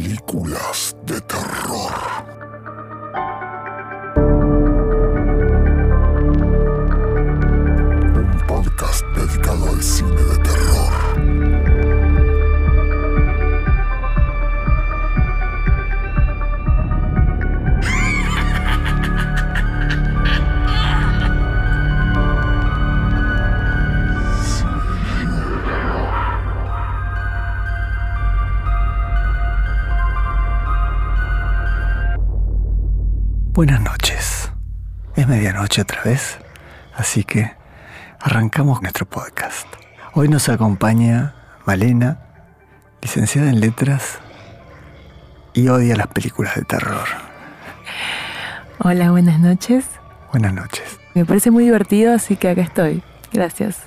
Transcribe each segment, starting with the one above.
películas de terror. Otra vez, así que arrancamos nuestro podcast. Hoy nos acompaña Malena, licenciada en letras y odia las películas de terror. Hola, buenas noches. Buenas noches. Me parece muy divertido, así que acá estoy. Gracias.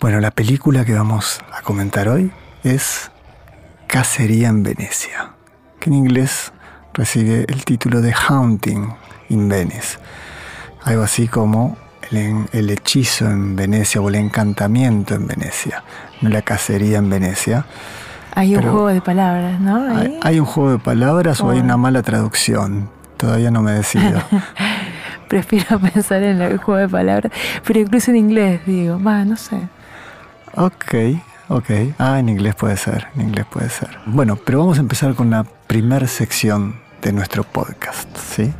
Bueno, la película que vamos a comentar hoy es Cacería en Venecia, que en inglés recibe el título de Haunting in Venice. Algo así como el, el hechizo en Venecia o el encantamiento en Venecia, no la cacería en Venecia. Hay un Pero- juego de palabras, ¿no? ¿Hay, un juego de palabras o hay una mala traducción? Todavía no me decido. Prefiero pensar en el juego de palabras, pero incluso en inglés, digo, va, no sé. Ok, ok. Ah, en inglés puede ser, en inglés puede ser. Bueno, pero vamos a empezar con la primera sección de nuestro podcast, ¿sí?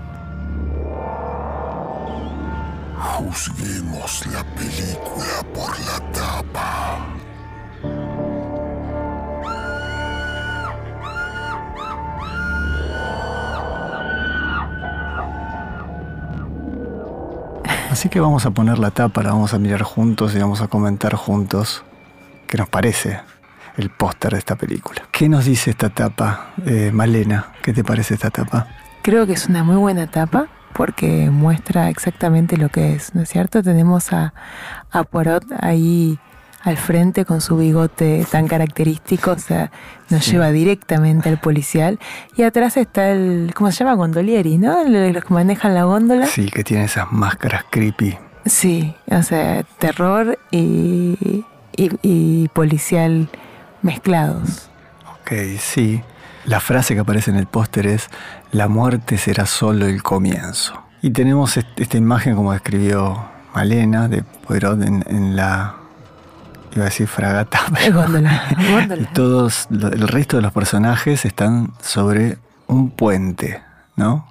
Juzguemos la película por la tapa. Así que vamos a poner la tapa, la vamos a mirar juntos y vamos a comentar juntos qué nos parece el póster de esta película. ¿Qué nos dice esta tapa, eh, Malena? ¿Qué te parece esta tapa? Creo que es una muy buena etapa porque muestra exactamente lo que es, ¿no es cierto? Tenemos a, a Poirot ahí al frente con su bigote tan característico, o sea, nos Sí. lleva directamente al policial. Y atrás está el, ¿cómo se llama? Gondolieri, ¿no? Los que manejan la góndola. Sí, que tiene esas máscaras creepy. Sí, o sea, terror y, y- y policial mezclados. Ok, sí. La frase que aparece en el póster es, la muerte será solo el comienzo. Y tenemos est- esta imagen como describió Malena de Poirot en, en la, iba a decir fragata, pero- Góndola, y góndola. todos, el resto de los personajes están sobre un puente, ¿no?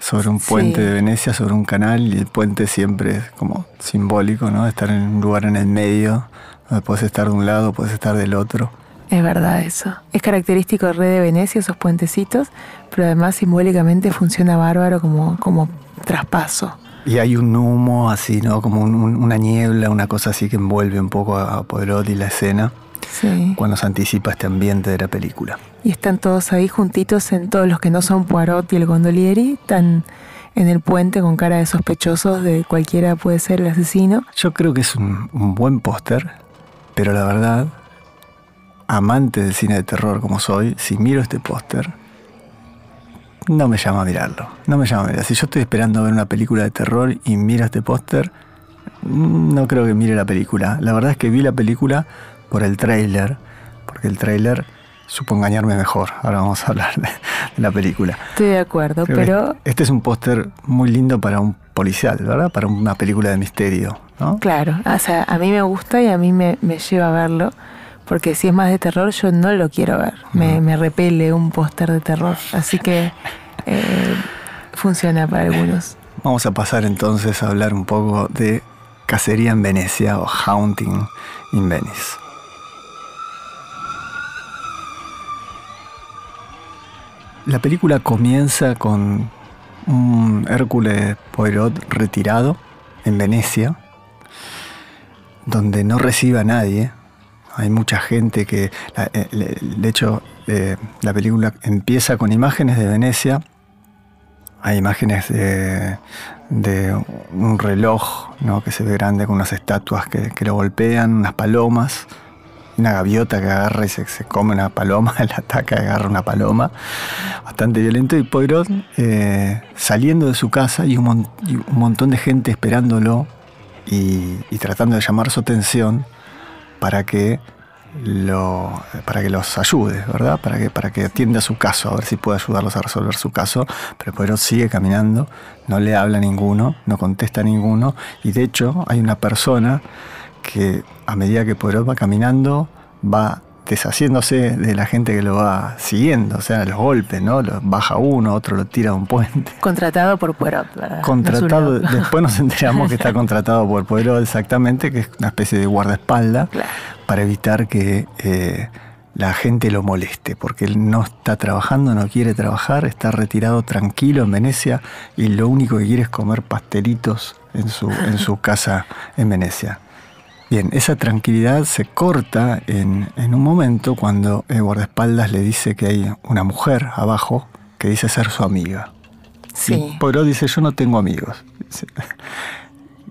Sobre un Sí. puente de Venecia, sobre un canal, y el puente siempre es como simbólico, ¿no? Estar en un lugar en el medio, donde puedes estar de un lado, puedes estar del otro. Es verdad eso. Es característico de Red de Venecia, esos puentecitos, pero además simbólicamente funciona bárbaro como, como traspaso. Y hay un humo así, ¿no? Como un- un- una niebla, una cosa así que envuelve un poco a a Poirot y la escena Sí. cuando se anticipa este ambiente de la película. Y están todos ahí juntitos, en todos los que no son Poirot y el Gondolieri, están en el puente con cara de sospechosos de cualquiera puede ser el asesino. Yo creo que es un, un buen póster, pero la verdad, amante del cine de terror como soy, si miro este póster, no me llama a mirarlo. No me llama a mirar. Si yo estoy esperando ver una película de terror y miro este póster, no creo que mire la película. La verdad es que vi la película por el tráiler, porque el tráiler supo engañarme mejor. Ahora vamos a hablar de, de la película. Estoy de acuerdo, Creo pero Este es un póster muy lindo para un policial, ¿verdad? Para una película de misterio, ¿no? claro, o sea, a mí me gusta y a mí me, me lleva a verlo, porque si es más de terror yo no lo quiero ver, me, me repele un póster de terror, así que eh, funciona para algunos. Vamos a pasar entonces a hablar un poco de Cacería en Venecia o Haunting in Venice. La película comienza con un Hércules Poirot retirado en Venecia, donde no recibe a nadie. Hay mucha gente que, eh, de hecho, eh, la película empieza con imágenes de Venecia hay imágenes de, un reloj ¿no? que se ve grande con unas estatuas que, lo golpean, unas palomas, una gaviota que agarra y se, come una paloma, la ataca y agarra una paloma, bastante violento. Y Poirot eh, saliendo de su casa y un, mon- y un montón de gente esperándolo y tratando de llamar su atención para que lo, para que los ayude, ¿verdad? Para que, para que atienda su caso, a ver si puede ayudarlos a resolver su caso. Pero Poirot sigue caminando, no le habla a ninguno, no contesta a ninguno. Y de hecho, hay una persona que a medida que Poirot va caminando, va deshaciéndose de la gente que lo va siguiendo, o sea, los golpes, ¿no? Lo baja uno, otro lo tira a un puente. Contratado por Poirot, ¿verdad? Contratado, después nos enteramos que está contratado por Poirot exactamente, que es una especie de guardaespaldas, para evitar que eh, la gente lo moleste, porque él no está trabajando, no quiere trabajar, está retirado tranquilo en Venecia y lo único que quiere es comer pastelitos en su, en su casa en Venecia. Bien, esa tranquilidad se corta en, un momento cuando el guardaespaldas le dice que hay una mujer abajo que dice ser su amiga. Sí. Y Poirot dice, yo no tengo amigos.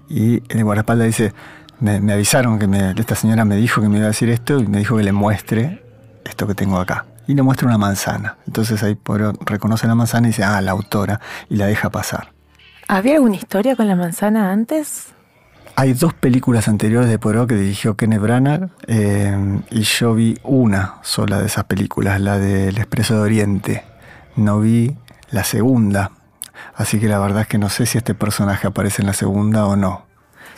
Y el guardaespaldas dice, me, avisaron que esta señora me dijo que me iba a decir esto y me dijo que le muestre esto que tengo acá. Y le muestra una manzana. Entonces ahí Poirot reconoce la manzana y dice, ah, la autora, y la deja pasar. ¿Había alguna historia con la manzana antes? Hay dos películas anteriores de Poirot que dirigió Kenneth Branagh eh, y yo vi una sola de esas películas, la de El Expreso de Oriente. No vi la segunda, así que la verdad es que no sé si este personaje aparece en la segunda o no.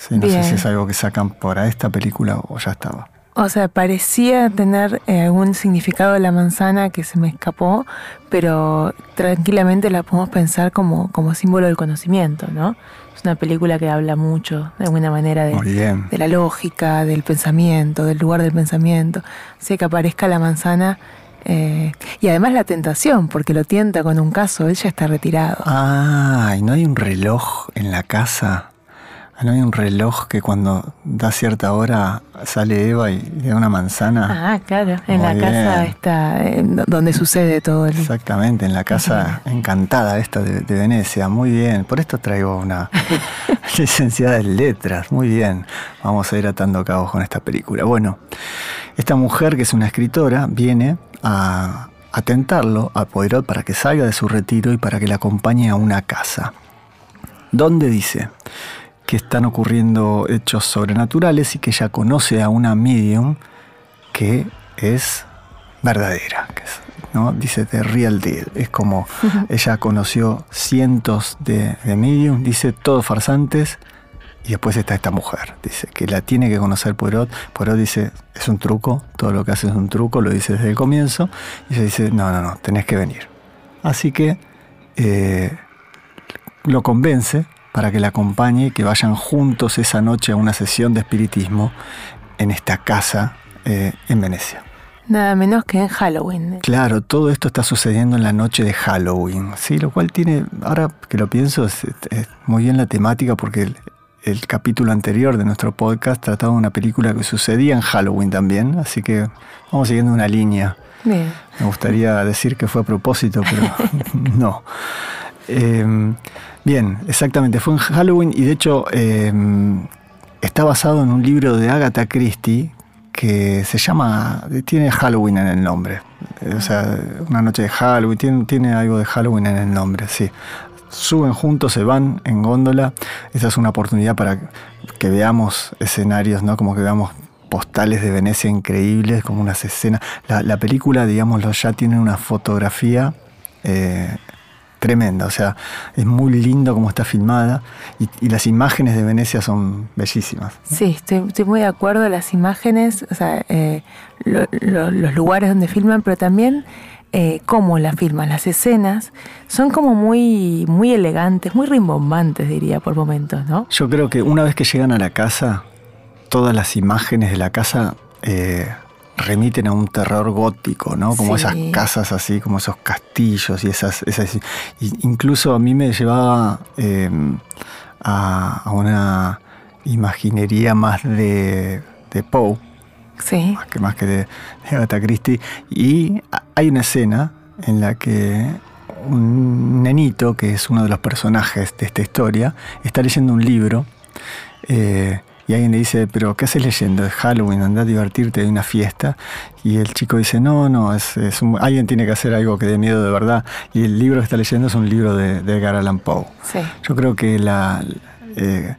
no sé si es algo que sacan para esta película o ya estaba. O sea, parecía tener eh, algún significado de la manzana que se me escapó, pero tranquilamente la podemos pensar como, como símbolo del conocimiento, ¿no? Es una película que habla mucho, de alguna manera, de, de la lógica, del pensamiento, del lugar del pensamiento. Así que aparezca la manzana eh, y además la tentación, porque lo tienta con un caso, él ya está retirado. Ah, ¿y no hay un reloj en la casa? Ah, ¿No hay un reloj que cuando da cierta hora sale Eva y le da una manzana? Ah, claro, en la casa está donde sucede todo. El... Exactamente, en la casa encantada esta de, Venecia. Muy bien, por esto traigo una licenciada en letras. Muy bien, vamos a ir atando cabos con esta película. Bueno, esta mujer que es una escritora viene a, a tentarlo a Poirot para que salga de su retiro y para que le acompañe a una casa. ¿Dónde dice? Que están ocurriendo hechos sobrenaturales y que ella conoce a una medium que es verdadera, que ¿no? dice de real deal. Es como ella conoció cientos de, de medium, dice todos farsantes, y después está esta mujer, dice que la tiene que conocer Poirot. Poirot dice, es un truco, todo lo que hace es un truco, lo dice desde el comienzo, y ella dice, no, no, no, tenés que venir. Así que eh, lo convence para que la acompañe y que vayan juntos esa noche a una sesión de espiritismo en esta casa eh, en Venecia. Nada menos que en Halloween. Claro, todo esto está sucediendo en la noche de Halloween, ¿sí? Lo cual tiene, ahora que lo pienso, es, muy bien la temática porque el, el, capítulo anterior de nuestro podcast trataba de una película que sucedía en Halloween también, así que vamos siguiendo una línea. Bien. Me gustaría decir que fue a propósito, pero no. Eh, Bien, exactamente. Fue en Halloween y de hecho eh, está basado en un libro de Agatha Christie que se llama, tiene Halloween en el nombre. O sea, una noche de Halloween, tiene, tiene algo de Halloween en el nombre, sí. Suben juntos, se van en góndola. Esa es una oportunidad para que veamos escenarios, ¿no? Como que veamos postales de Venecia increíbles, como unas escenas. La, película, digámoslo, ya tiene una fotografía eh, tremenda, o sea, es muy lindo como está filmada y, las imágenes de Venecia son bellísimas. Sí, estoy, muy de acuerdo, las imágenes, o sea, eh, los lugares donde filman, pero también eh, cómo la filman, las escenas, son como muy, muy elegantes, muy rimbombantes, diría, por momentos, ¿no? Yo creo que una vez que llegan a la casa, todas las imágenes de la casa... Eh, remiten a un terror gótico, ¿no? Como esas casas así, como esos castillos y esas... esas incluso a mí me llevaba em, a, una imaginería más de, de Poe. Sí. Más que, más que de, de Agatha Christie. Y hay una escena en la que un nenito, que es uno de los personajes de esta historia, está leyendo un libro eh, y alguien le dice, pero ¿qué haces leyendo? Es Halloween, anda a divertirte, hay una fiesta. Y el chico dice, no, no, es, alguien tiene que hacer algo que dé miedo de verdad. Y el libro que está leyendo es un libro de, de Edgar Allan Poe. Yo creo que la, eh,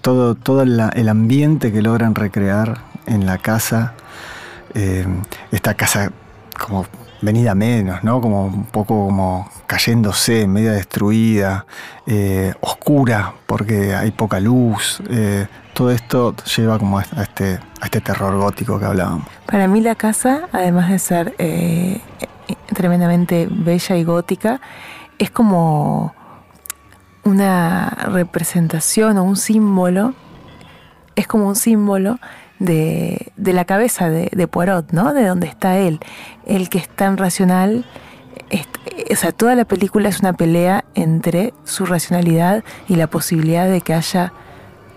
todo, todo el ambiente que logran recrear en la casa eh, esta casa como venida menos, ¿no? Como un poco como cayéndose, media destruida, eh, oscura, porque hay poca luz. eh, todo esto lleva como a este, a este terror gótico que hablábamos. Para mí la casa, además de ser eh, tremendamente bella y gótica, es como una representación o un símbolo, es como un símbolo de, de la cabeza de, Poirot, ¿no? De donde está él. El que es tan racional. o sea, toda la película es una pelea entre su racionalidad y la posibilidad de que haya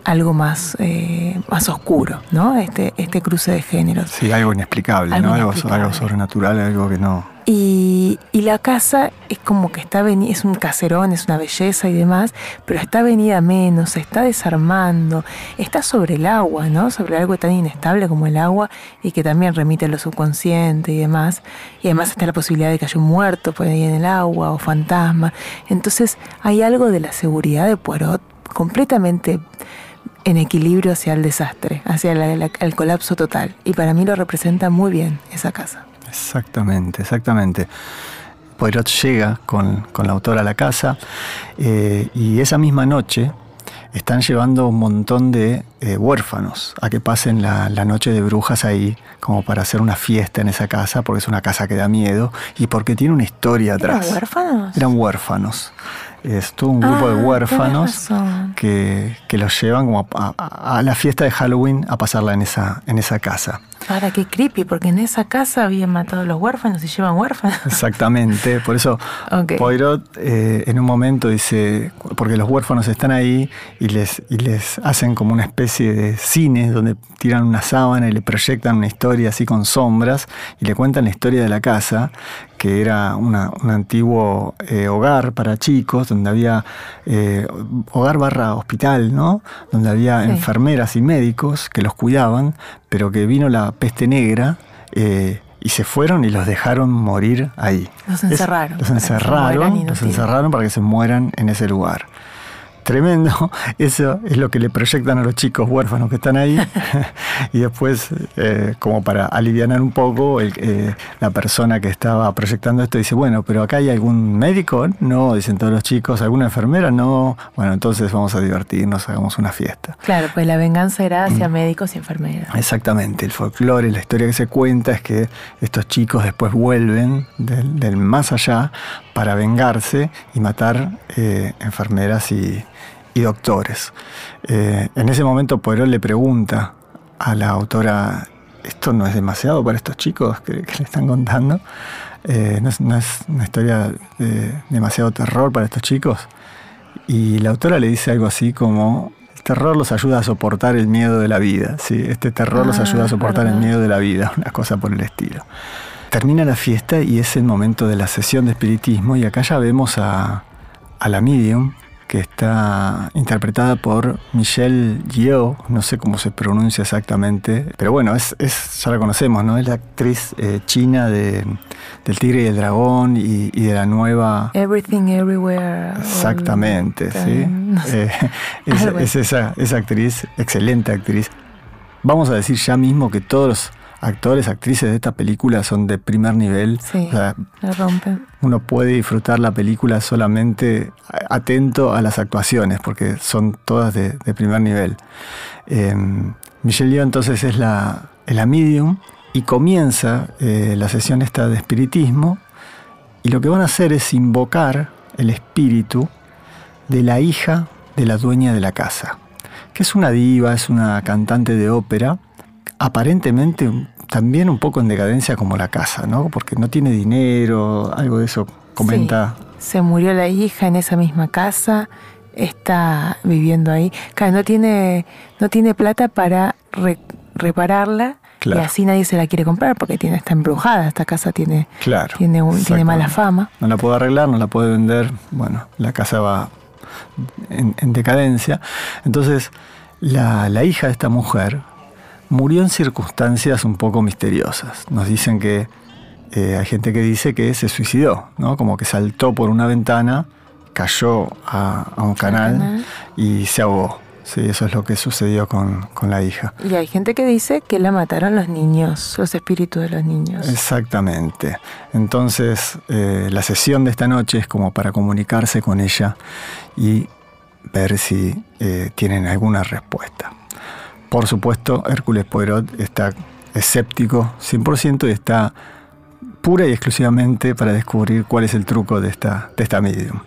algo más, eh, más oscuro, ¿no? Este, este cruce de géneros. Sí, algo inexplicable, Algo ¿no? Algo, inexplicable. algo sobrenatural, algo que no. Y, y la casa es como que está veni- es un caserón, es una belleza y demás, pero está venida menos, se está desarmando, está sobre el agua, ¿no? Sobre algo tan inestable como el agua y que también remite a lo subconsciente y demás. Y además está la posibilidad de que haya un muerto por ahí en el agua o fantasma. Entonces hay algo de la seguridad de Poirot completamente en equilibrio hacia el desastre, hacia la- la- el colapso total. Y para mí lo representa muy bien esa casa. Exactamente, exactamente. Poirot llega con, con la autora a la casa eh, y esa misma noche están llevando un montón de eh, huérfanos a que pasen la, la noche de brujas ahí, como para hacer una fiesta en esa casa, porque es una casa que da miedo y porque tiene una historia ¿Eran atrás. huérfanos? Eran huérfanos. Es todo un grupo Ah, de tenés huérfanos que, que los llevan como a, a- a la fiesta de Halloween a pasarla en esa, en esa casa. Ahora qué creepy, porque en esa casa habían matado a los huérfanos y llevan huérfanos. Exactamente, por eso. Poirot eh, en un momento dice, porque los huérfanos están ahí y les, y les hacen como una especie de cine donde tiran una sábana y le proyectan una historia así con sombras y le cuentan la historia de la casa, que era una- un antiguo eh, hogar para chicos, donde había eh, hogar barra hospital, ¿no? Donde había Sí. enfermeras y médicos que los cuidaban, pero que vino la peste negra. eh, y se fueron y los dejaron morir ahí. Los Es- encerraron, los encerraron, los encerraron para que se mueran en ese lugar. Tremendo, eso es lo que le proyectan a los chicos huérfanos que están ahí. y después, eh, como para aliviar un poco, el- eh, la persona que estaba proyectando esto dice, bueno, pero acá hay algún médico, no, dicen todos los chicos, alguna enfermera, no, bueno, entonces vamos a divertirnos, hagamos una fiesta. Claro, pues la venganza era hacia Mm. médicos y enfermeras. Exactamente, el folclore, la historia que se cuenta es que estos chicos después vuelven del, del más allá para vengarse y matar eh, enfermeras y, y doctores. Eh, en ese momento Poirot le pregunta a la autora, ¿esto no es demasiado para estos chicos que, que le están contando? Eh, ¿no, es, no es una historia de demasiado terror para estos chicos? Y la autora le dice algo así como, el terror los ayuda a soportar el miedo de la vida. Sí, este terror los Ah, ayuda a soportar el miedo de la vida, una cosa por el estilo. Termina la fiesta y es el momento de la sesión de espiritismo y acá ya vemos a, a la medium que está interpretada por Michelle Yeoh, no sé cómo se pronuncia exactamente, pero bueno, es, es ya la conocemos, ¿no? Es la actriz eh, china de, del Tigre y el Dragón y, y de la nueva... Everything, everywhere. Exactamente, sí. time. No sé. Eh, es esa, esa actriz, excelente actriz. Vamos a decir ya mismo que todos los actores, actrices de esta película son de primer nivel. Sí. O sea, La uno puede disfrutar la película solamente atento a las actuaciones, porque son todas de, de primer nivel. Eh, Michelle Yeoh entonces es la, la medium y comienza eh, la sesión esta de espiritismo y lo que van a hacer es invocar el espíritu de la hija de la dueña de la casa, que es una diva, es una cantante de ópera, aparentemente también un poco en decadencia como la casa, ¿no? Porque no tiene dinero, algo de eso comenta. Sí. Se murió la hija en esa misma casa, está viviendo ahí. Claro, no tiene, no tiene plata para re- repararla Claro. y así nadie se la quiere comprar porque tiene, está embrujada. Esta casa tiene, Claro. tiene, un- tiene mala fama. No la puede arreglar, no la puede vender. Bueno, la casa va en, en decadencia. Entonces, la, la hija de esta mujer murió en circunstancias un poco misteriosas. Nos dicen que eh, hay gente que dice que se suicidó, ¿no? Como que saltó por una ventana, cayó a, a un canal, canal. y se ahogó. Sí, eso es lo que sucedió con, con la hija. Y hay gente que dice que la mataron los niños, los espíritus de los niños. Exactamente. Entonces, eh, la sesión de esta noche es como para comunicarse con ella y ver si eh, tienen alguna respuesta. Por supuesto, Hércules Poirot está escéptico 100% y está pura y exclusivamente para descubrir cuál es el truco de esta, de esta medium.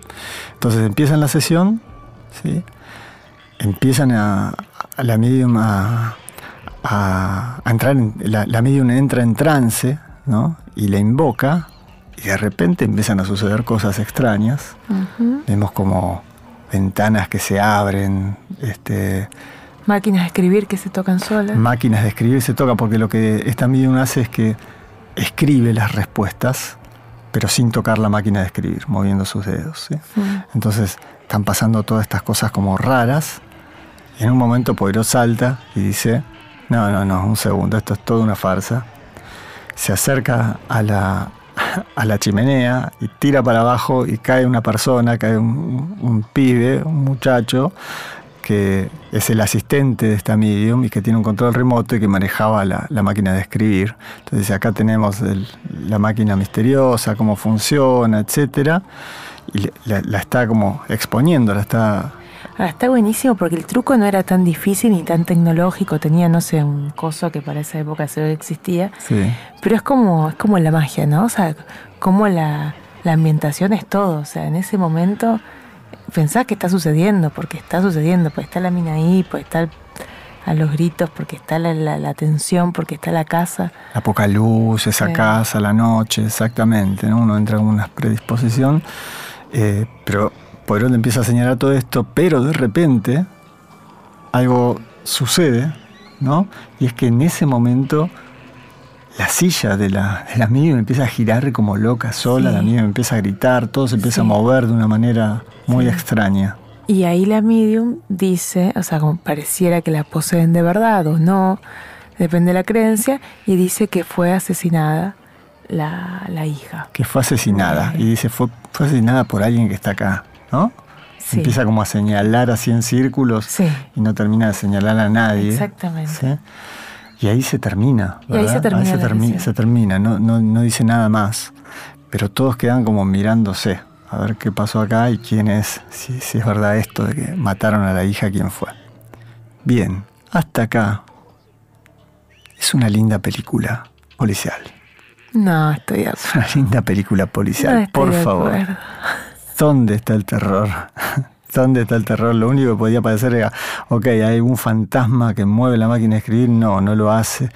Entonces empiezan la sesión, ¿sí? empiezan a, a la medium a, a, a entrar, en, la, la medium entra en trance ¿no? y la invoca y de repente empiezan a suceder cosas extrañas. Vemos como ventanas que se abren, este, Máquinas de escribir que se tocan solas. máquinas de escribir se toca, porque lo que esta medium hace es que escribe las respuestas, pero sin tocar la máquina de escribir, moviendo sus dedos. ¿sí? Entonces están pasando todas estas cosas como raras, y en un momento Poirot salta y dice, no, no, no, un segundo, esto es toda una farsa. Se acerca a la, a la chimenea y tira para abajo y cae una persona, cae un, un pibe, un muchacho, que es el asistente de esta medium y que tiene un control remoto y que manejaba la, la máquina de escribir. Entonces acá tenemos el- la máquina misteriosa, cómo funciona, etcétera, y la está como exponiendo, la está... Ah, está buenísimo porque el truco no era tan difícil ni tan tecnológico. Tenía, no sé, un coso que para esa época se existía. Sí, Pero es como, es como la magia, ¿no? O sea, como la, la ambientación es todo. O sea, en ese momento pensás que está sucediendo, porque está sucediendo, pues está la mina ahí, pues está el- a los gritos, porque está la, la, la tensión, porque está la casa. la poca luz, esa Sí. casa, la noche, exactamente, ¿no? Uno entra con una predisposición, eh, pero Poirot empieza a señalar todo esto, pero de repente algo sucede, ¿no? Y es que en ese momento la silla de la, de la medium empieza a girar como loca sola, Sí. la medium empieza a gritar, todo se empieza Sí. a mover de una manera muy Sí. extraña. Y ahí la medium dice, o sea, como pareciera que la poseen de verdad o no, depende de la creencia, y dice que fue asesinada la, la hija. Que fue asesinada. Y dice, fue, fue asesinada por alguien que está acá, ¿no? Sí. Empieza como a señalar así en círculos Sí, y no termina de señalar a nadie. exactamente. Y ahí se termina. Y ahí ¿verdad? se termina se, termi- termina, no, no, no dice nada más. Pero todos quedan como mirándose, a ver qué pasó acá y quién es, si, si es verdad esto de que mataron a la hija, quién fue. Bien, hasta acá. Es una linda película policial. No, estoy de Es una linda película policial, no por de favor. acuerdo. ¿Dónde está el terror? ¿Dónde está el terror? Lo único que podía parecer era, ok, hay un fantasma que mueve la máquina de escribir. No, no lo hace.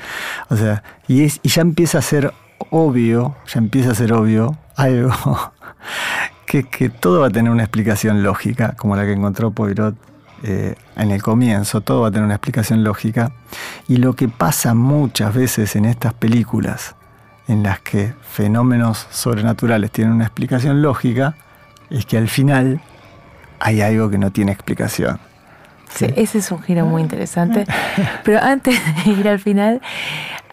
O sea, y, es, y ya empieza a ser obvio, ya empieza a ser obvio algo que, que todo va a tener una explicación lógica, como la que encontró Poirot eh, en el comienzo. Todo va a tener una explicación lógica. Y lo que pasa muchas veces en estas películas, en las que fenómenos sobrenaturales tienen una explicación lógica, es que al final hay algo que no tiene explicación. Sí, ese es un giro muy interesante. Pero antes de ir al final,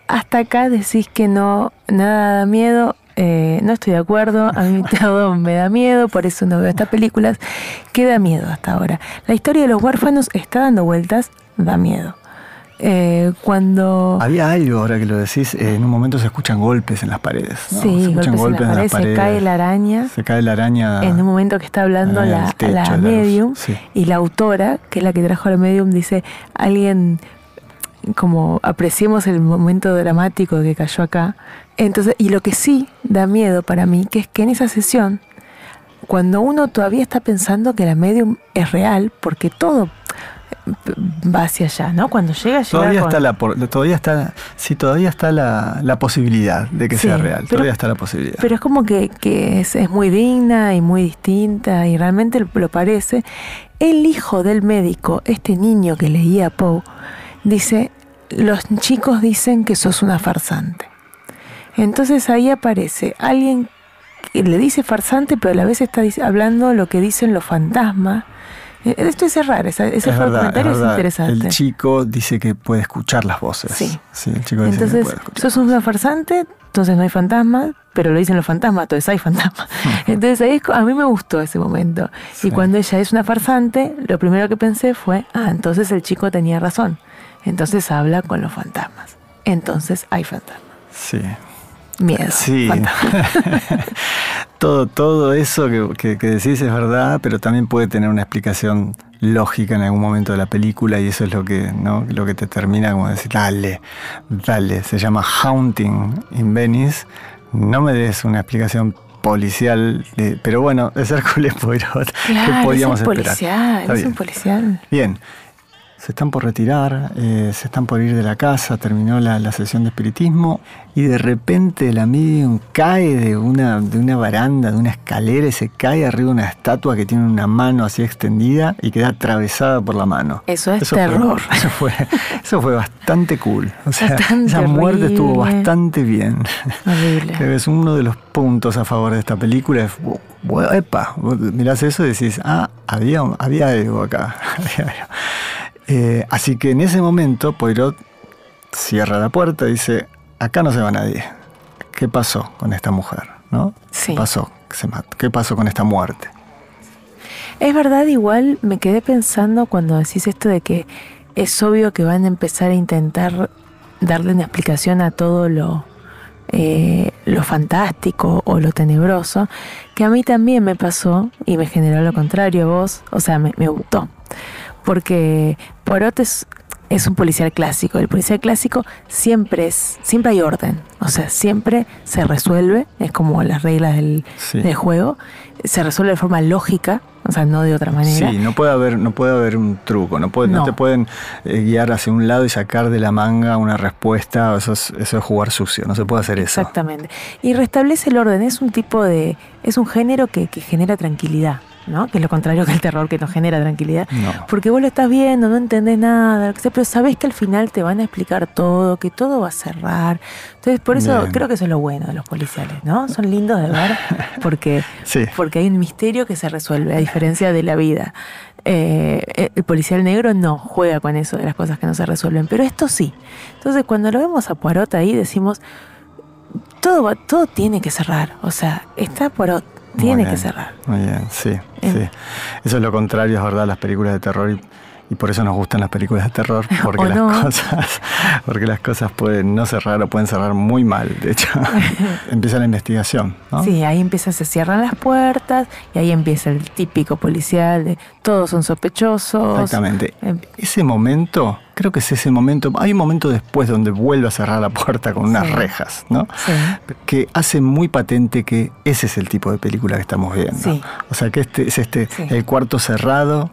hasta acá decís que no, nada da miedo. eh, no estoy de acuerdo, a mí todo me da miedo, por eso no veo estas películas. ¿Qué da miedo hasta ahora? La historia de los huérfanos está dando vueltas, da miedo. Eh, cuando... Había algo, ahora que lo decís, eh, en un momento se escuchan golpes en las paredes. ¿no? Sí, se escuchan golpes en la pared, se cae la araña. Se cae la araña. En un momento que está hablando la, techo la medium sí. y la autora, que es la que trajo a la medium, dice, alguien como apreciemos el momento dramático que cayó acá. Entonces, y lo que sí da miedo para mí, que es que en esa sesión, cuando uno todavía está pensando que la medium es real, porque todo va hacia allá, ¿no? Cuando llega, llega Todavía con- está la todavía está sí todavía está la, la posibilidad de que Sí, sea real. pero- todavía está la posibilidad. Pero es como que, que es, es muy digna y muy distinta y realmente lo, parece. El hijo del médico, este niño que leía Poe, dice, los chicos dicen que sos una farsante. Entonces ahí aparece alguien que le dice farsante, pero a la vez está hablando lo que dicen los fantasmas. Eh, Esto es raro, ese es verdad, comentario, es interesante. El chico dice que puede escuchar las voces. Sí. el chico dice que Entonces, puede escuchar. sos una farsante, entonces no hay fantasmas, pero lo dicen los fantasmas, entonces hay fantasmas. Entonces ahí es a mí me gustó ese momento. Sí. Y cuando ella es una farsante, lo primero que pensé fue, ah, entonces el chico tenía razón. Entonces habla con los fantasmas. Entonces hay fantasmas. Sí. Miedo. Sí. todo, todo eso que, que- que decís es verdad, pero también puede tener una explicación lógica en algún momento de la película y eso es lo que, ¿no? lo que te termina como decir, dale, dale. Se llama Haunting in Venice. No me des una explicación policial, de- pero bueno, es Hércules Poirot. ¿Qué Claro, podíamos es un policial, es un policial. Bien, se están por retirar, eh, se están por ir de la casa, terminó la, la sesión de espiritismo y de repente la medium cae de una, de una baranda, de una escalera y se cae arriba de una estatua que tiene una mano así extendida y queda atravesada por la mano. Eso es fue- terror. eso, fue, eso fue bastante cool. O sea, Bastante esa muerte estuvo bastante bien. Horrible. Es uno de los puntos a favor de esta película. Es, "Wow, wow, epa, mirás eso y decís, ah, había, había algo acá. Eh, así que en ese momento Poirot cierra la puerta y dice, acá no se va nadie. ¿Qué pasó con esta mujer? ¿No? Sí. ¿Qué pasó? Se mató. ¿Qué pasó con esta muerte? Es verdad, igual me quedé pensando cuando decís esto de que es obvio que van a empezar a intentar darle una explicación a todo lo, eh, lo fantástico o lo tenebroso, que a mí también me pasó y me generó lo contrario a vos, o sea, me, me gustó. Porque Poirot es, es un policial clásico. El policial clásico siempre es, siempre hay orden. O sea, siempre se resuelve, es como las reglas del, Sí. del juego, se resuelve de forma lógica, o sea, no de otra manera. Sí, no puede haber, no puede haber un truco, no, puede, no. No. te pueden eh, guiar hacia un lado y sacar de la manga una respuesta, eso es, eso es jugar sucio, no se puede hacer eso. Exactamente. Y restablece el orden, es un tipo de, es un género que, que genera tranquilidad, ¿no? Que es lo contrario que el terror que no genera tranquilidad. No. Porque vos lo estás viendo, no entendés nada, pero sabés que al final te van a explicar todo, que todo va a cerrar. Entonces, por eso Bien. creo que eso es lo bueno de los policiales, ¿no? Son lindos de ver porque, Sí. porque hay un misterio que se resuelve, a diferencia de la vida. Eh, el policial negro no juega con eso de las cosas que no se resuelven, pero esto sí. Entonces, cuando lo vemos a Poirot ahí, decimos, todo, todo tiene que cerrar. O sea, está Poirot, tiene bien, que cerrar. Muy bien, sí, En- sí. Eso es lo contrario, es verdad, las películas de terror y, y por eso nos gustan las películas de terror, porque las no. cosas, porque las cosas pueden no cerrar o pueden cerrar muy mal. De hecho, empieza la investigación, ¿no? Sí, ahí empieza, se cierran las puertas y ahí empieza el típico policial de todos son sospechosos. Exactamente. Em, Ese momento, creo que es ese momento. Hay un momento después donde vuelve a cerrar la puerta con unas Sí. rejas, ¿no? Sí. Que hace muy patente que ese es el tipo de película que estamos viendo. Sí. O sea, que este es este el cuarto cerrado.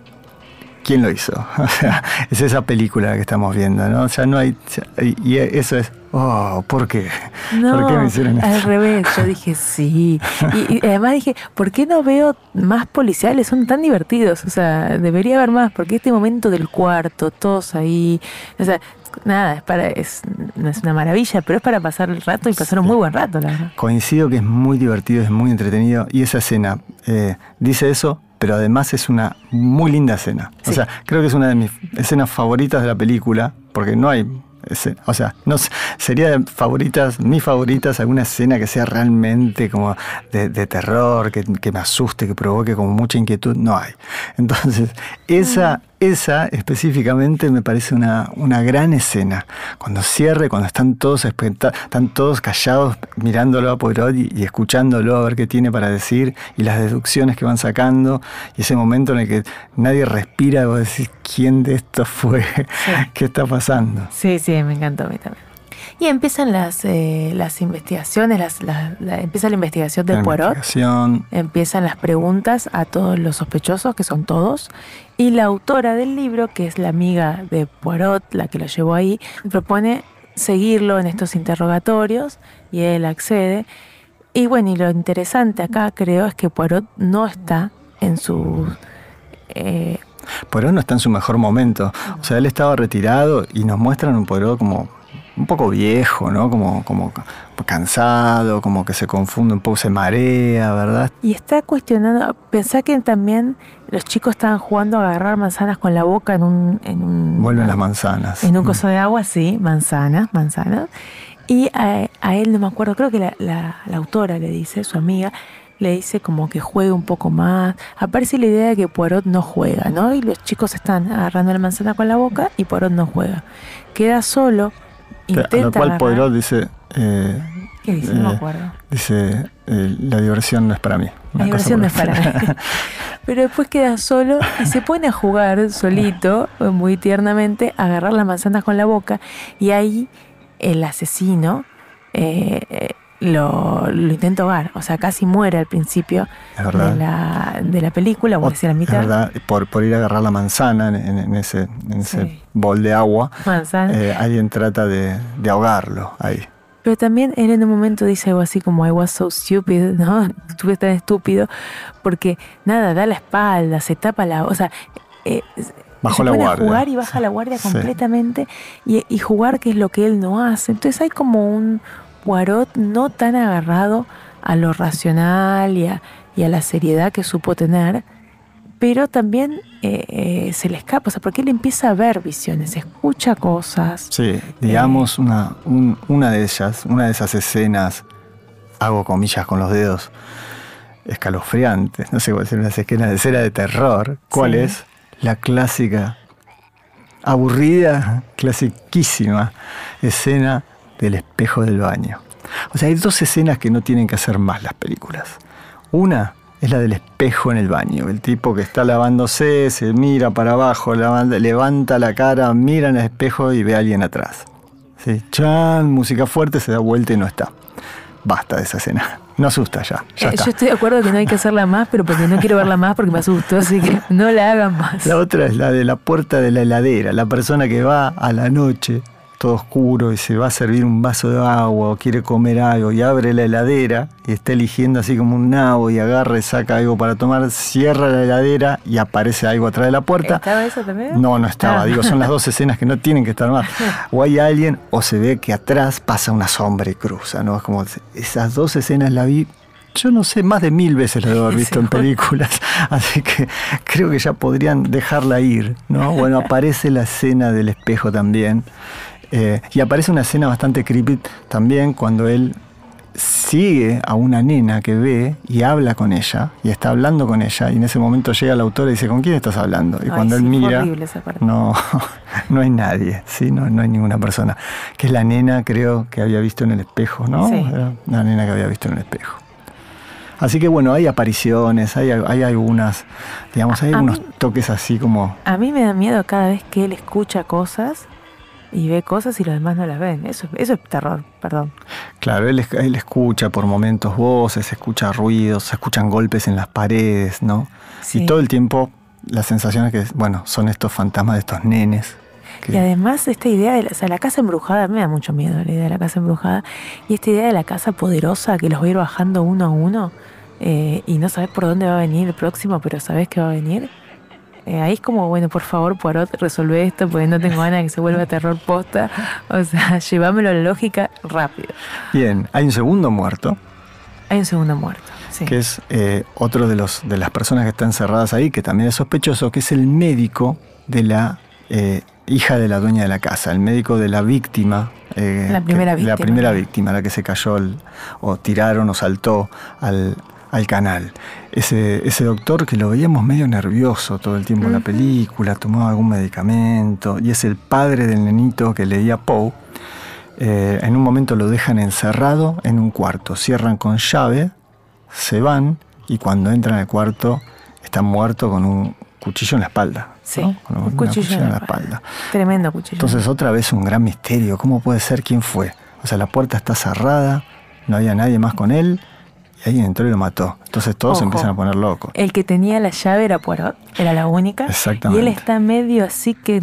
¿Quién lo hizo? O sea, es esa película que estamos viendo, ¿no? O sea, no hay. Y y eso es. Oh, ¿por qué? No, ¿Por qué me hicieron al esto? revés, yo dije sí. Y, y además dije, ¿por qué no veo más policiales? Son tan divertidos, o sea, debería haber más, porque este momento del cuarto, todos ahí, o sea, nada, es para, es, no es una maravilla, pero es para pasar el rato y pasar un muy buen rato, la verdad. Coincido que es muy divertido, es muy entretenido. Y esa escena eh, dice eso, pero además es una muy linda escena. O sea, creo que es una de mis escenas favoritas de la película, porque no hay. o sea, no sería de favoritas, mis favoritas, alguna escena que sea realmente como de, de terror, que, que me asuste, que provoque como mucha inquietud, no hay. Entonces, esa, esa específicamente me parece una, una gran escena. Cuando cierre, cuando están todos, están todos callados mirándolo a Poirot y, y escuchándolo a ver qué tiene para decir y las deducciones que van sacando y ese momento en el que nadie respira y vos decís, ¿quién de estos fue? ¿Qué está pasando? Sí, sí, me encantó a mí también. Y empiezan las, eh, las investigaciones, las, la- la- empieza la investigación de La Poirot. investigación, Empiezan las preguntas a todos los sospechosos, que son todos, y la autora del libro, que es la amiga de Poirot, la que lo llevó ahí, propone seguirlo en estos interrogatorios y él accede. Y bueno, y lo interesante acá creo es que Poirot no está en su... eh, Poirot no está en su mejor momento. O sea, él estaba retirado y nos muestran un Poirot como un poco viejo, ¿no? Como, como cansado, como que se confunde un poco, se marea, ¿verdad? y está cuestionando, pensá que también los chicos estaban jugando a agarrar manzanas con la boca en un... En un Vuelven las manzanas. En un coso de agua, sí, manzanas, manzanas. Y a, a él, no me acuerdo, creo que la, la- la autora le dice, su amiga, le dice como que juegue un poco más. Aparece la idea de que Poirot no juega, ¿no? Y los chicos están agarrando la manzana con la boca y Poirot no juega. Queda solo, a lo cual Poirot dice, eh, ¿Qué dice? No me eh, acuerdo. dice, eh, la diversión no es para mí. La diversión no es para mí. Pero después queda solo y se pone a jugar solito, muy tiernamente, a agarrar las manzanas con la boca. Y ahí el asesino eh, lo, lo intenta ahogar. O sea, casi muere al principio Es de la, de la película, o O- decir, a la es mitad. verdad, por, por ir a agarrar la manzana en, en- en ese, en ese Sí. bol de agua, Manzana. eh, alguien trata de, de ahogarlo ahí. Pero también él en un momento dice algo así como I was so stupid, ¿no? Estuve tan estúpido, porque nada, da la espalda, se tapa la. O sea, eh, Bajó se la pone guardia. a jugar y baja la guardia Sí. completamente y, y jugar que es lo que él no hace. Entonces hay como un Poirot no tan agarrado a lo racional y a, y a la seriedad que supo tener, pero también eh, eh, se le escapa, o sea, porque él empieza a ver visiones, escucha cosas. Sí, digamos una, un- una de ellas, una de esas escenas, hago comillas con los dedos, escalofriantes, no sé cuál es una escena de escena de terror. ¿Cuál Sí. es? La clásica, aburrida, clasiquísima escena del espejo del baño. O sea, hay dos escenas que no tienen que hacer más las películas. Una es la del espejo en el baño. El tipo que está lavándose, se mira para abajo, levanta, la cara, mira en el espejo y ve a alguien atrás. ¿Sí? Chan, música fuerte, se da vuelta y no está. Basta de esa escena. No asusta ya. ya Eh, yo estoy de acuerdo que no hay que hacerla más, pero porque no quiero verla más porque me asustó, así que no la hagan más. La otra es la de la puerta de la heladera. La persona que va a la noche, todo oscuro, y se va a servir un vaso de agua o quiere comer algo y abre la heladera y está eligiendo así como un nabo y agarra y saca algo para tomar, cierra la heladera y aparece algo atrás de la puerta. ¿Estaba eso también? No, no estaba. Ah. Digo, son las dos escenas que no tienen que estar más. O hay alguien o se ve que atrás pasa una sombra y cruza, ¿no? Es como esas dos escenas la vi. Yo no sé, más de mil veces la debo haber visto en películas, así que creo que ya podrían dejarla ir, ¿no? Bueno, aparece la escena del espejo también, eh, y aparece una escena bastante creepy también cuando él sigue a una nena que ve y habla con ella, y está hablando con ella, y en ese momento llega la autora y dice, ¿con quién estás hablando? Y Ay, cuando él sí, mira, no, no hay nadie, ¿sí? no, no hay ninguna persona. Que es la nena, creo, que había visto en el espejo, ¿no? Sí. Era la nena que había visto en el espejo. Así que bueno, hay apariciones, hay, hay algunas, digamos, hay A algunos mí- toques así como... A mí me da miedo cada vez que él escucha cosas y ve cosas y los demás no las ven. Eso, eso es terror, perdón. Claro, él, es- él escucha por momentos voces, escucha ruidos, se escuchan golpes en las paredes, ¿no? Sí. Y todo el tiempo la sensación es que, bueno, son estos fantasmas de estos nenes. que- Y además esta idea de la, o sea, la casa embrujada, me da mucho miedo la idea de la casa embrujada, y esta idea de la casa poderosa que los va a ir bajando uno a uno eh, y no sabes por dónde va a venir el próximo, pero sabes que va a venir. Eh, ahí es como, bueno, por favor, Poirot, resuelve esto porque no tengo ganas de que se vuelva terror posta. O sea, llevámelo a la lógica rápido. Bien, hay un segundo muerto, Hay un segundo muerto. Sí. que es eh, otro de, los, de las personas que están encerradas ahí, que también es sospechoso, que es el médico de la eh, hija de la dueña de la casa, el médico de la víctima. eh, La primera que- La víctima. primera víctima, la que se cayó el- o tiraron o saltó al, al canal. Ese, ese doctor que lo veíamos medio nervioso todo el tiempo en la película, tomaba algún medicamento, y es el padre del nenito que leía Poe. Eh, en un momento lo dejan encerrado en un cuarto, cierran con llave, se van y cuando entran al cuarto está muerto con un cuchillo en la espalda. Sí, ¿no? Con un cuchillo en la espalda. Tremendo cuchillo. Entonces otra vez un gran misterio, ¿cómo puede ser quién fue? O sea, la puerta está cerrada, no había nadie más con él y alguien entró y lo mató. Entonces todos se empiezan a poner locos. El que tenía la llave era Poirot, era la única. Exactamente. Y él está medio así que,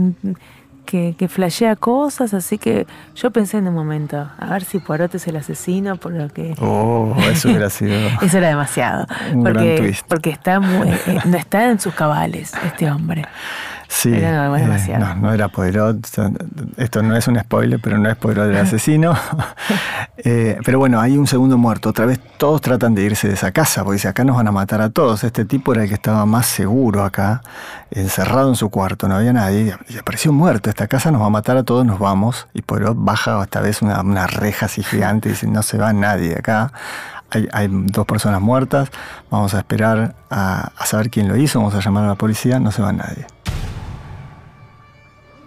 que, que flashea cosas, así que yo pensé en un momento, a ver si Poirot es el asesino, por lo que... Oh, eso hubiera sido... Eso era demasiado. Un gran twist. porque está muy- eh, no está en sus cabales este hombre. Sí, Era eh, demasiado. no, no era Poirot. Esto no es un spoiler, pero no es Poirot el asesino. Eh, pero bueno, hay un segundo muerto. Otra vez todos tratan de irse de esa casa, porque dice, acá nos van a matar a todos. Este tipo era el que estaba más seguro acá, encerrado en su cuarto, no había nadie. Y apareció muerto, esta casa nos va a matar a todos, nos vamos. Y Poirot baja esta vez una, una reja así gigante y dice, no se va nadie acá. Hay, hay dos personas muertas, vamos a esperar a, a saber quién lo hizo, vamos a llamar a la policía, no se va nadie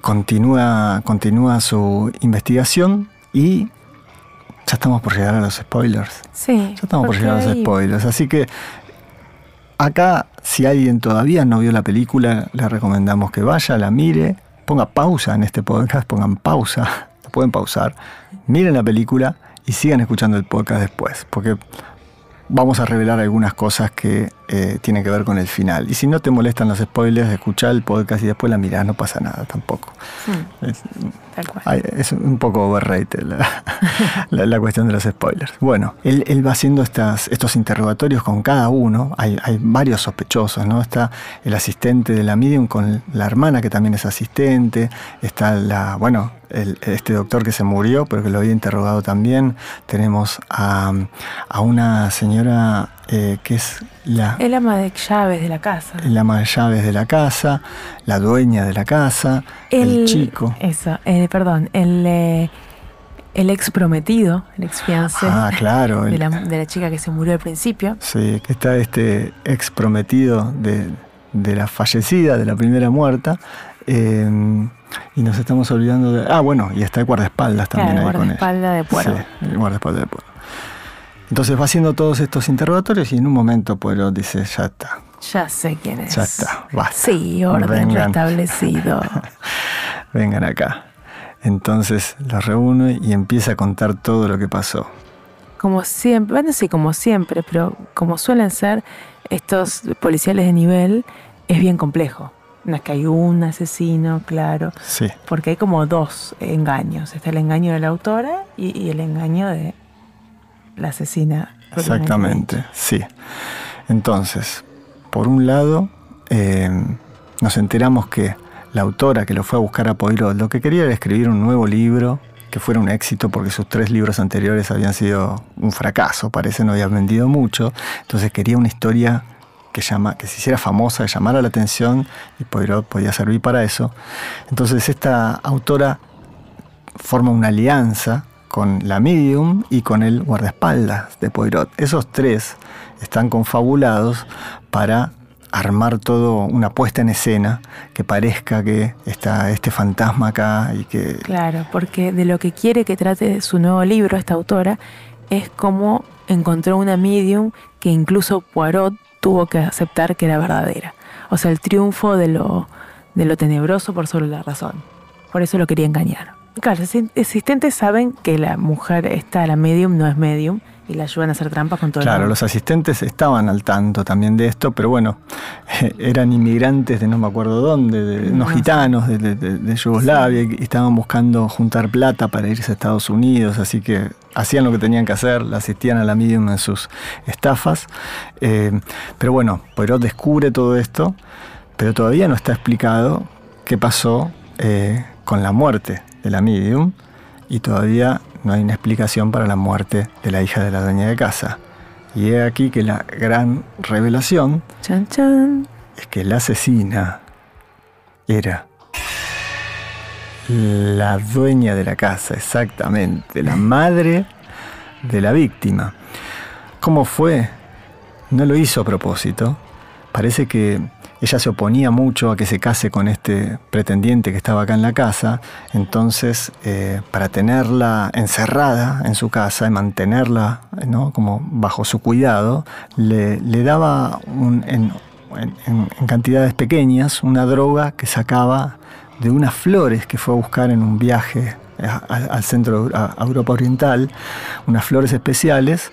continúa, continúa su investigación y ya estamos por llegar a los spoilers. Sí. Ya estamos por llegar a los spoilers. Así que acá, si alguien todavía no vio la película, le recomendamos que vaya, la mire, ponga pausa en este podcast, pongan pausa, lo pueden pausar, miren la película y sigan escuchando el podcast después, porque vamos a revelar algunas cosas que eh, tienen que ver con el final. Y si no te molestan los spoilers, escucha el podcast y después la mirás, no pasa nada tampoco. Mm, Es, tal cual. Es un poco overrated la, la- la cuestión de los spoilers. Bueno, él, él va haciendo estas, estos interrogatorios con cada uno. Hay, hay varios sospechosos, ¿no? Está el asistente de la medium con la hermana que también es asistente. Está la, bueno, el- este doctor que se murió, pero que lo había interrogado también. Tenemos a, a una señora eh, que es la, El ama de llaves de la casa. el ama de llaves de la casa, la dueña de la casa, el, chico. Eso, eh, perdón, el, eh, el ex prometido, el ex fiancé Ah, claro. de, el- la, de la chica que se murió al principio. Sí, que está este ex prometido de, de la fallecida, de la primera muerta. eh, y nos estamos olvidando de. Ah, bueno, y está el guardaespaldas también Claro, ahí con él. guardaespaldas de. Sí, el guardaespaldas de Poirot. Entonces va haciendo todos estos interrogatorios y en un momento Poirot dice: Ya está, Ya sé quién es. ya está, basta. Sí, orden Vengan. restablecido. Vengan acá. Entonces los reúne y empieza a contar todo lo que pasó. Como siempre, bueno, sí, como siempre, pero como suelen ser estos policiales de nivel, es bien complejo. No es que hay un asesino, claro, Sí, porque hay como dos engaños. Está el engaño de la autora y, y el engaño de la asesina. Exactamente, sí. Entonces, por un lado, eh, nos enteramos que la autora que lo fue a buscar a Poirot lo que quería era escribir un nuevo libro que fuera un éxito porque sus tres libros anteriores habían sido un fracaso, parece no habían vendido mucho, entonces quería una historia que, llama, que se hiciera famosa, que llamara la atención y Poirot podía servir para eso. Entonces esta autora forma una alianza con la medium y con el guardaespaldas de Poirot. Esos tres están confabulados para armar todo una puesta en escena que parezca que está este fantasma acá y que Claro, porque de lo que quiere que trate su nuevo libro, esta autora, es cómo encontró una medium que incluso Poirot tuvo que aceptar que era verdadera. O sea, el triunfo de lo, de lo tenebroso por sobre la razón. Por eso lo quería engañar. Claro, los asistentes saben que la mujer esta, la medium, no es medium y la ayudan a hacer trampas con todo Claro, los asistentes estaban al tanto también de esto, pero bueno, eran inmigrantes de no me acuerdo dónde, de unos No gitanos de, de- de- de Yugoslavia y estaban buscando juntar plata para irse a Estados Unidos, así que hacían lo que tenían que hacer, la asistían a la medium en sus estafas. Eh, pero bueno, Poirot descubre todo esto, pero todavía no está explicado qué pasó eh, con la muerte de la medium y todavía no hay una explicación para la muerte de la hija de la dueña de casa. Y he aquí que la gran revelación Chan, chan. es que la asesina era la dueña de la casa, exactamente, la madre de la víctima. ¿Cómo fue? No lo hizo a propósito. Parece que ella se oponía mucho a que se case con este pretendiente que estaba acá en la casa, entonces eh, para tenerla encerrada en su casa y mantenerla como bajo su cuidado, le, daba en, en- cantidades pequeñas una droga que sacaba de unas flores que fue a buscar en un viaje al centro, a Europa Oriental, unas flores especiales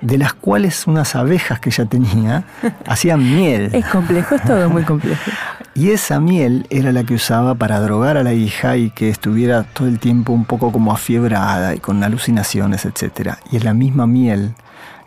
de las cuales unas abejas que ella tenía hacían miel. Es complejo, es todo muy complejo. Y esa miel era la que usaba para drogar a la hija y que estuviera todo el tiempo un poco como afiebrada y con alucinaciones, etc. Y es la misma miel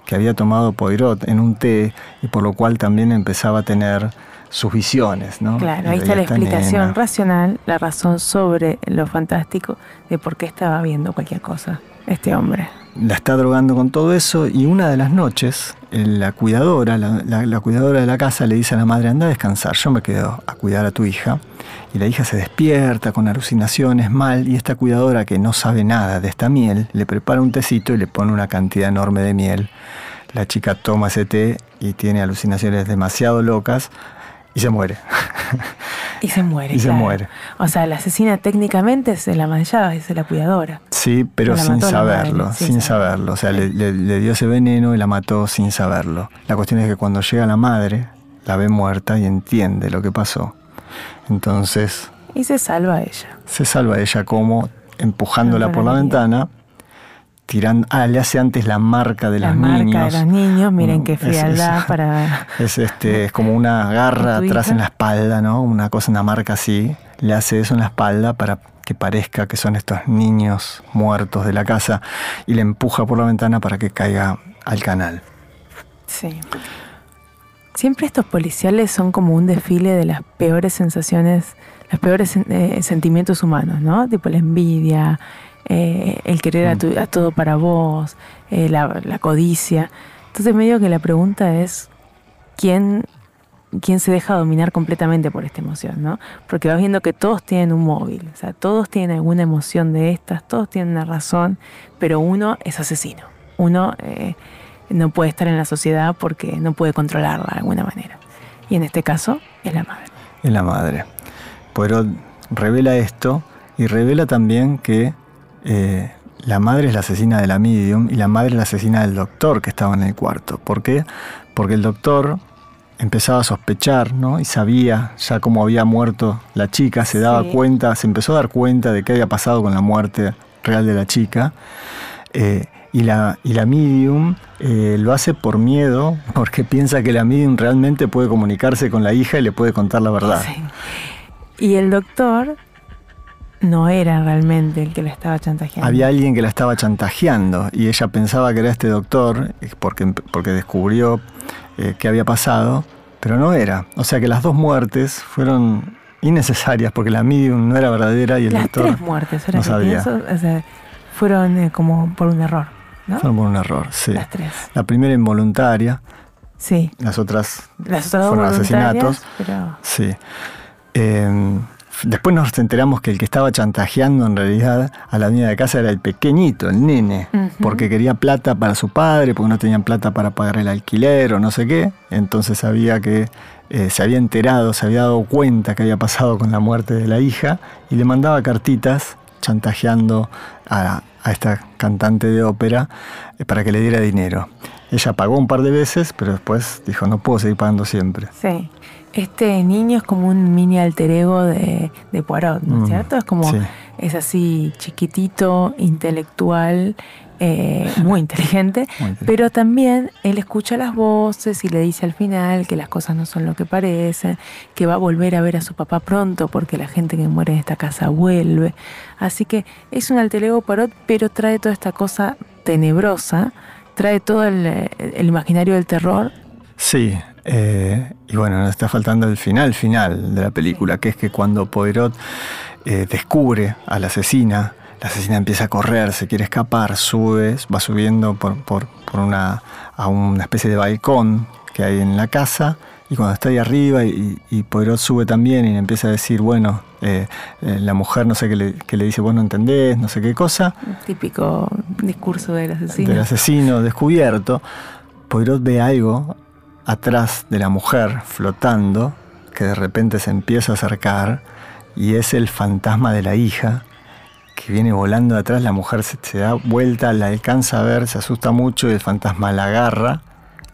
que había tomado Poirot en un té y por lo cual también empezaba a tener sus visiones, ¿no? Claro, ahí está la explicación nena. racional, la razón sobre lo fantástico de por qué estaba viendo cualquier cosa este hombre. La está drogando con todo eso y una de las noches eh, la cuidadora, la, cuidadora de la casa le dice a la madre, anda a descansar, yo me quedo a cuidar a tu hija. Y la hija se despierta con alucinaciones mal y esta cuidadora que no sabe nada de esta miel le prepara un tecito y le pone una cantidad enorme de miel. La chica toma ese té y tiene alucinaciones demasiado locas y se muere. Y se muere. Y se muere. O sea, la asesina técnicamente es la manchada, es la cuidadora. Sí, pero sin mató saberlo, madre, sin sin saberlo. saberlo. O sea, le, le- le dio ese veneno y la mató sin saberlo. La cuestión es que cuando llega la madre, la ve muerta y entiende lo que pasó. Entonces Y se salva ella. se salva ella como empujándola por la ventana, tirando. Ah, le hace antes la marca de la los marca niños. de los niños, miren qué frialdad es- para... Es este, es como una garra ¿Tu atrás en la espalda, ¿no? Una cosa, una marca así. Le hace eso en la espalda para que parezca que son estos niños muertos de la casa y le empuja por la ventana para que caiga al canal. Sí. Siempre estos policiales son como un desfile de las peores sensaciones, los peores eh, sentimientos humanos, ¿no? Tipo la envidia, eh, el querer a, tu- a todo para vos, eh, la, la codicia. Entonces medio que la pregunta es, ¿quién, ¿quién se deja dominar completamente por esta emoción, ¿no? Porque vas viendo que todos tienen un móvil, o sea, todos tienen alguna emoción de estas, todos tienen una razón, pero uno es asesino. Uno... eh, no puede estar en la sociedad porque no puede controlarla de alguna manera. Y en este caso es la madre. Es la madre. Poirot revela esto y revela también que eh, la madre es la asesina de la medium y la madre es la asesina del doctor que estaba en el cuarto. ¿Por qué? Porque el doctor empezaba a sospechar, ¿no? Y sabía ya cómo había muerto la chica, se daba Sí. cuenta, se empezó a dar cuenta de qué había pasado con la muerte real de la chica. Eh, y la, y la medium eh, lo hace por miedo, porque piensa que la medium realmente puede comunicarse con la hija y le puede contar la verdad. Sí. Y el doctor no era realmente el que la estaba chantajeando. Había alguien que la estaba chantajeando y ella pensaba que era este doctor eh, porque, porque descubrió eh, qué había pasado, pero no era. O sea que las dos muertes fueron innecesarias porque la medium no era verdadera y el Las doctor tres muertes, ahora no sabía. pienso, o sea, fueron eh, como por un error, ¿no? Fueron por un error, sí. Las tres. La primera involuntaria, Sí. las otras Las Fueron asesinatos. pero Sí. Eh, después nos enteramos que el que estaba chantajeando en realidad a la dueña de casa era el pequeñito, el nene, porque quería plata para su padre, porque no tenían plata para pagar el alquiler o no sé qué. Entonces sabía que eh, se había enterado, se había dado cuenta que había pasado con la muerte de la hija y le mandaba cartitas chantajeando a, a esta cantante de ópera eh, para que le diera dinero. Ella pagó un par de veces, pero después dijo, no puedo seguir pagando siempre. sí. Este niño es como un mini alter ego de, de Poirot, ¿no es Mm, cierto? Es como, sí. es así chiquitito, intelectual, eh, muy inteligente, Muy inteligente. pero también él escucha las voces y le dice al final que las cosas no son lo que parecen, que va a volver a ver a su papá pronto porque la gente que muere en esta casa vuelve. Así que es un alter ego Poirot, pero trae toda esta cosa tenebrosa, trae todo el, el imaginario del terror Sí, eh, y bueno, nos está faltando el final final de la película, que es que cuando Poirot eh, descubre a la asesina, la asesina empieza a correr, se quiere escapar, sube, va subiendo por, por, por una, a una especie de balcón que hay en la casa, y cuando está ahí arriba y, y Poirot sube también y le empieza a decir, bueno, eh, eh, la mujer no sé qué le dice, vos no entendés, no sé qué cosa, típico discurso del asesino. del asesino descubierto, Poirot ve algo atrás de la mujer flotando que de repente se empieza a acercar y es el fantasma de la hija que viene volando atrás, la mujer se, se da vuelta, la alcanza a ver, se asusta mucho y el fantasma la agarra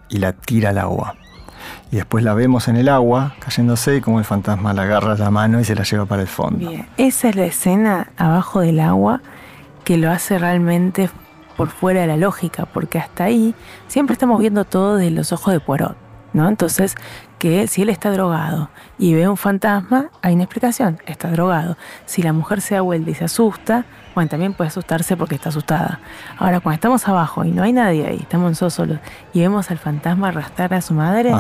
y la tira al agua. Y después la vemos en el agua cayéndose y como el fantasma la agarra la mano y se la lleva para el fondo. Esa es la escena abajo del agua que lo hace realmente por fuera de la lógica, porque hasta ahí siempre estamos viendo todo de los ojos de Poirot, ¿no? Entonces, que si él está drogado y ve un fantasma, hay una explicación, está drogado. Si la mujer se da vuelta y se asusta, bueno, también puede asustarse porque está asustada. Ahora, cuando estamos abajo y no hay nadie ahí, estamos solos, y vemos al fantasma arrastrar a su madre.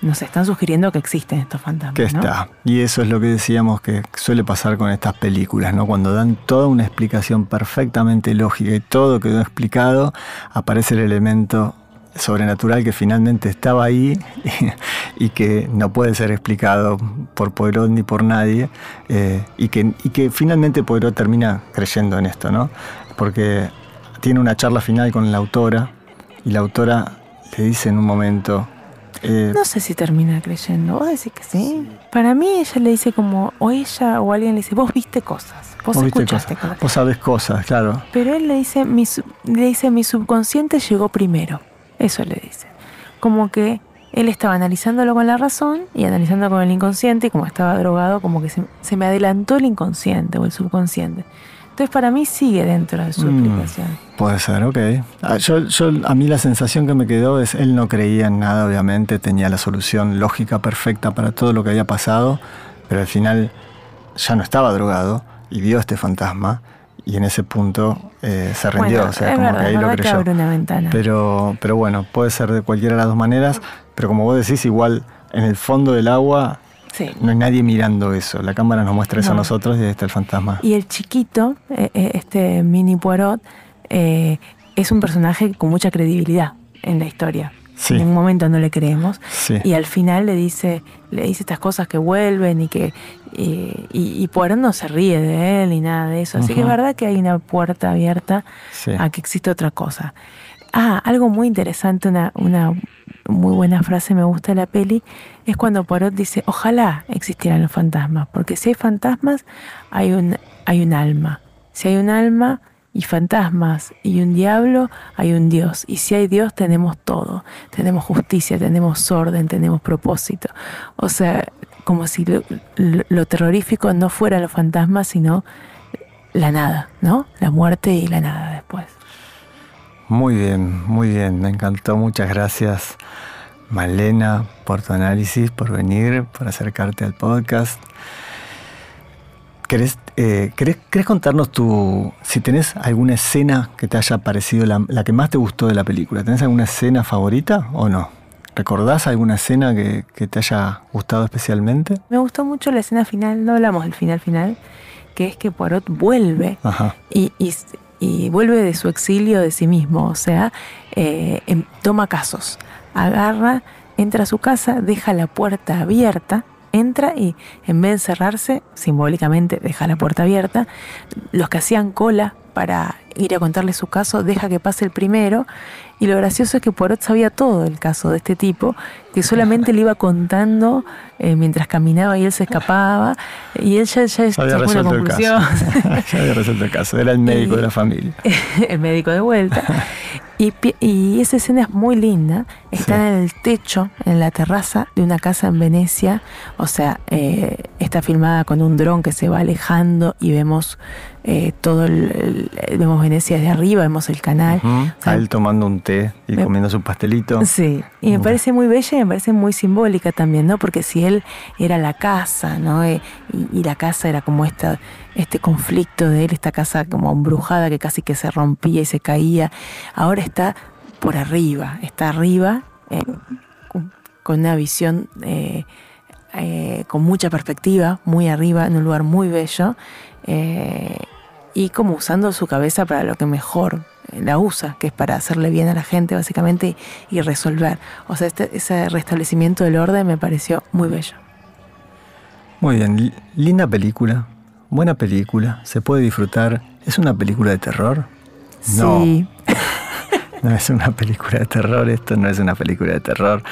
Nos están sugiriendo que existen estos fantasmas. Que ¿no? está. Y eso es lo que decíamos que suele pasar con estas películas, ¿no? Cuando dan toda una explicación perfectamente lógica y todo quedó explicado, aparece el elemento sobrenatural que finalmente estaba ahí y, y que no puede ser explicado por Poirot ni por nadie eh, y, que, y que finalmente Poirot termina creyendo en esto, ¿no? Porque tiene una charla final con la autora y la autora le dice en un momento... eh, No sé si termina creyendo. ¿Vos decís que sí? Para mí ella le dice como, o ella o alguien le dice, vos viste cosas, vos, vos escuchaste cosas, cosas. vos sabés cosas, claro. Pero él le dice, mi, le dice, mi subconsciente llegó primero. Eso le dice. Como que él estaba analizándolo con la razón y analizando con el inconsciente y como estaba drogado, como que se, se me adelantó el inconsciente o el subconsciente. Entonces para mí sigue dentro de su Mm. explicación. Puede ser, ok. Ah, Yo, yo, a mí la sensación que me quedó es, él no creía en nada, obviamente, tenía la solución lógica perfecta para todo lo que había pasado, pero al final ya no estaba drogado y vio este fantasma y en ese punto eh, se rindió, Bueno, o sea, como verdad, que ahí lo creyó. una. Pero, pero bueno, puede ser de cualquiera de las dos maneras, pero como vos decís, igual en el fondo del agua sí. no hay nadie mirando eso, la cámara nos muestra eso a No. nosotros y ahí está el fantasma. Y el chiquito, eh, eh, este mini Poirot, eh, es un personaje con mucha credibilidad en la historia. Sí. En un momento no le creemos. Sí. Y al final le dice, le dice estas cosas que vuelven y que y, y, y Poirot no se ríe de él ni nada de eso. Así que es verdad que hay una puerta abierta Sí. a que existe otra cosa. Ah, algo muy interesante, una, una muy buena frase me gusta de la peli, es cuando Poirot dice, ojalá existieran los fantasmas, porque si hay fantasmas, hay un, hay un alma. Si hay un alma y fantasmas y un diablo, hay un Dios. Y si hay Dios, tenemos todo. Tenemos justicia, tenemos orden, tenemos propósito. O sea, como si lo, lo- terrorífico no fueran los fantasmas, sino la nada, ¿no? La muerte y la nada después. Muy bien, muy bien, me encantó. Muchas gracias, Malena, por tu análisis, por venir, por acercarte al podcast. ¿Querés, eh, ¿querés, querés contarnos tu, si tenés alguna escena que te haya parecido la, la que más te gustó de la película? ¿Tenés alguna escena favorita o no? ¿Recordás alguna escena que, que te haya gustado especialmente? Me gustó mucho la escena final, no hablamos del final final, que es que Poirot vuelve Ajá. y, y- y vuelve de su exilio de sí mismo, o sea, eh, toma casos, agarra, entra a su casa, deja la puerta abierta, entra y en vez de cerrarse, simbólicamente deja la puerta abierta, los que hacían cola para ir a contarle su caso, deja que pase el primero, y lo gracioso es que Poirot sabía todo del caso de este tipo, que solamente le iba contando eh, mientras caminaba y él se escapaba, y él ya, ya había sacó una resuelto el conclusión. caso. ya había resuelto el caso. Era el médico Y- de la familia. el médico de vuelta. Y, y esa escena es muy linda. Está Sí. en el techo, en la terraza de una casa en Venecia. O sea, eh, está filmada con un dron que se va alejando y vemos eh, todo el, el- vemos Venecia desde arriba, vemos el canal. O sea, A él tomando un té y me- comiendo su pastelito. Sí, y me parece muy bella y me parece muy simbólica también, ¿no? Porque si él era la casa, ¿no? Eh, Y, y la casa era como esta, este conflicto de él, esta casa como embrujada que casi que se rompía y se caía, ahora está por arriba, está arriba, eh, con, una visión eh, eh, con mucha perspectiva, muy arriba, en un lugar muy bello, y como usando su cabeza para lo que mejor la usa, que es para hacerle bien a la gente básicamente y, resolver. O sea, este, ese restablecimiento del orden me pareció muy bello. Muy bien, li- linda película, buena película, se puede disfrutar. ¿Es una película de terror? Sí, No es una película de terror, esto no es una película de terror.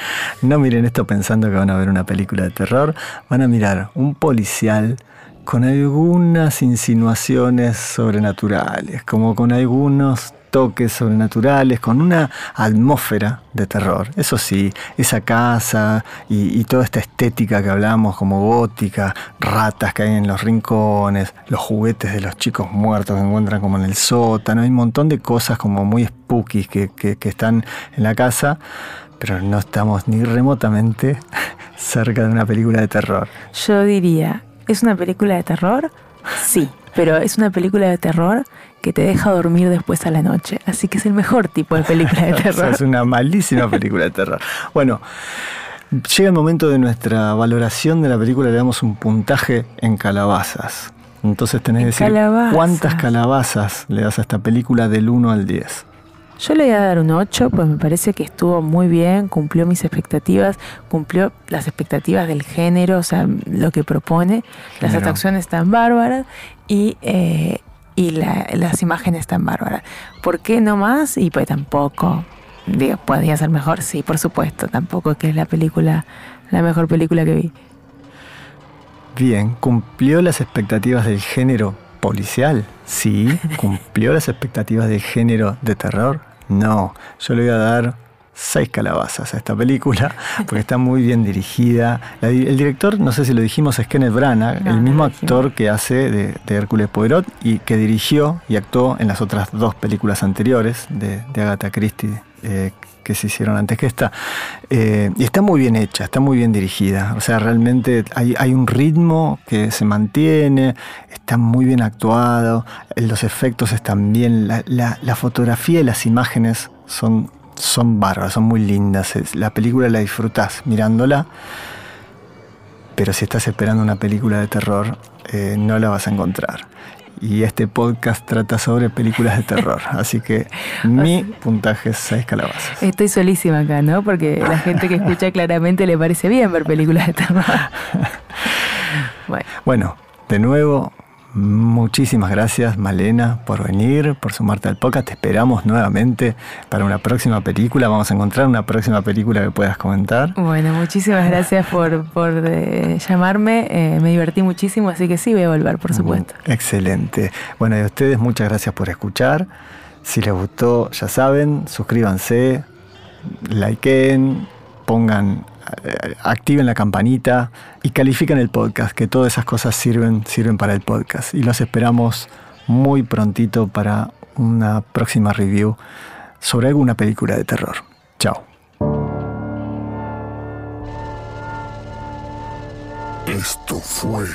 No miren esto pensando que van a ver una película de terror, van a mirar un policial con algunas insinuaciones sobrenaturales, como con algunos toques sobrenaturales, con una atmósfera de terror. Eso sí, esa casa y, toda esta estética que hablamos como gótica, ratas que hay en los rincones, los juguetes de los chicos muertos que encuentran como en el sótano, hay un montón de cosas como muy spooky que están en la casa, pero no estamos ni remotamente cerca de una película de terror. yo diría, ¿es una película de terror? Sí, pero es una película de terror que te deja dormir después a la noche. Así que es el mejor tipo de película de O sea, terror. es una malísima película de terror. Bueno, llega el momento de nuestra valoración de la película, le damos un puntaje en calabazas. Entonces tenés que decir calabazas. cuántas calabazas le das a esta película del 1 al 10. Yo le voy a dar un 8, pues me parece que estuvo muy bien, cumplió mis expectativas, cumplió las expectativas del género, o sea, lo que propone. Las atracciones están bárbaras y, eh, y la- las imágenes están bárbaras. ¿Por qué no más? Y pues tampoco, digo, podría ser mejor, sí, por supuesto, tampoco es que es la película, la mejor película que vi. Bien, ¿cumplió las expectativas del género policial? Sí. ¿Cumplió las expectativas del género de terror? No. Yo le voy a dar seis calabazas a esta película porque está muy bien dirigida. La el director, no sé si lo dijimos, es Kenneth Branagh, No, el mismo actor que hace de, de Hércules Poirot y que dirigió y actuó en las otras dos películas anteriores de, de Agatha Christie eh, que se hicieron antes que esta. Eh, y está muy bien hecha, está muy bien dirigida. O sea, realmente hay, hay un ritmo que se mantiene, está muy bien actuado, los efectos están bien, la, la- la fotografía y las imágenes son, son bárbaras, son muy lindas. La película la disfrutas mirándola, pero si estás esperando una película de terror, eh, no la vas a encontrar. Y este podcast trata sobre películas de terror, así que mi puntaje es 6 calabazas. Estoy solísima acá, ¿no? Porque la gente que escucha claramente le parece bien ver películas de terror. Bueno, Bueno, de nuevo, muchísimas gracias Malena por venir, por sumarte al podcast. Te esperamos nuevamente para una próxima película. Vamos a encontrar una próxima película que puedas comentar. bueno, muchísimas gracias por, por eh, llamarme. eh, me divertí muchísimo, así que sí, voy a volver, por supuesto. Excelente. Bueno, y a ustedes muchas gracias por escuchar. Si les gustó, ya saben, suscríbanse, likeen, pongan, activen la campanita y califiquen el podcast, que todas esas cosas sirven, sirven para el podcast. Y los esperamos muy prontito para una próxima review sobre alguna película de terror. Chao. Esto fue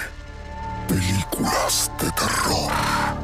Películas de Terror.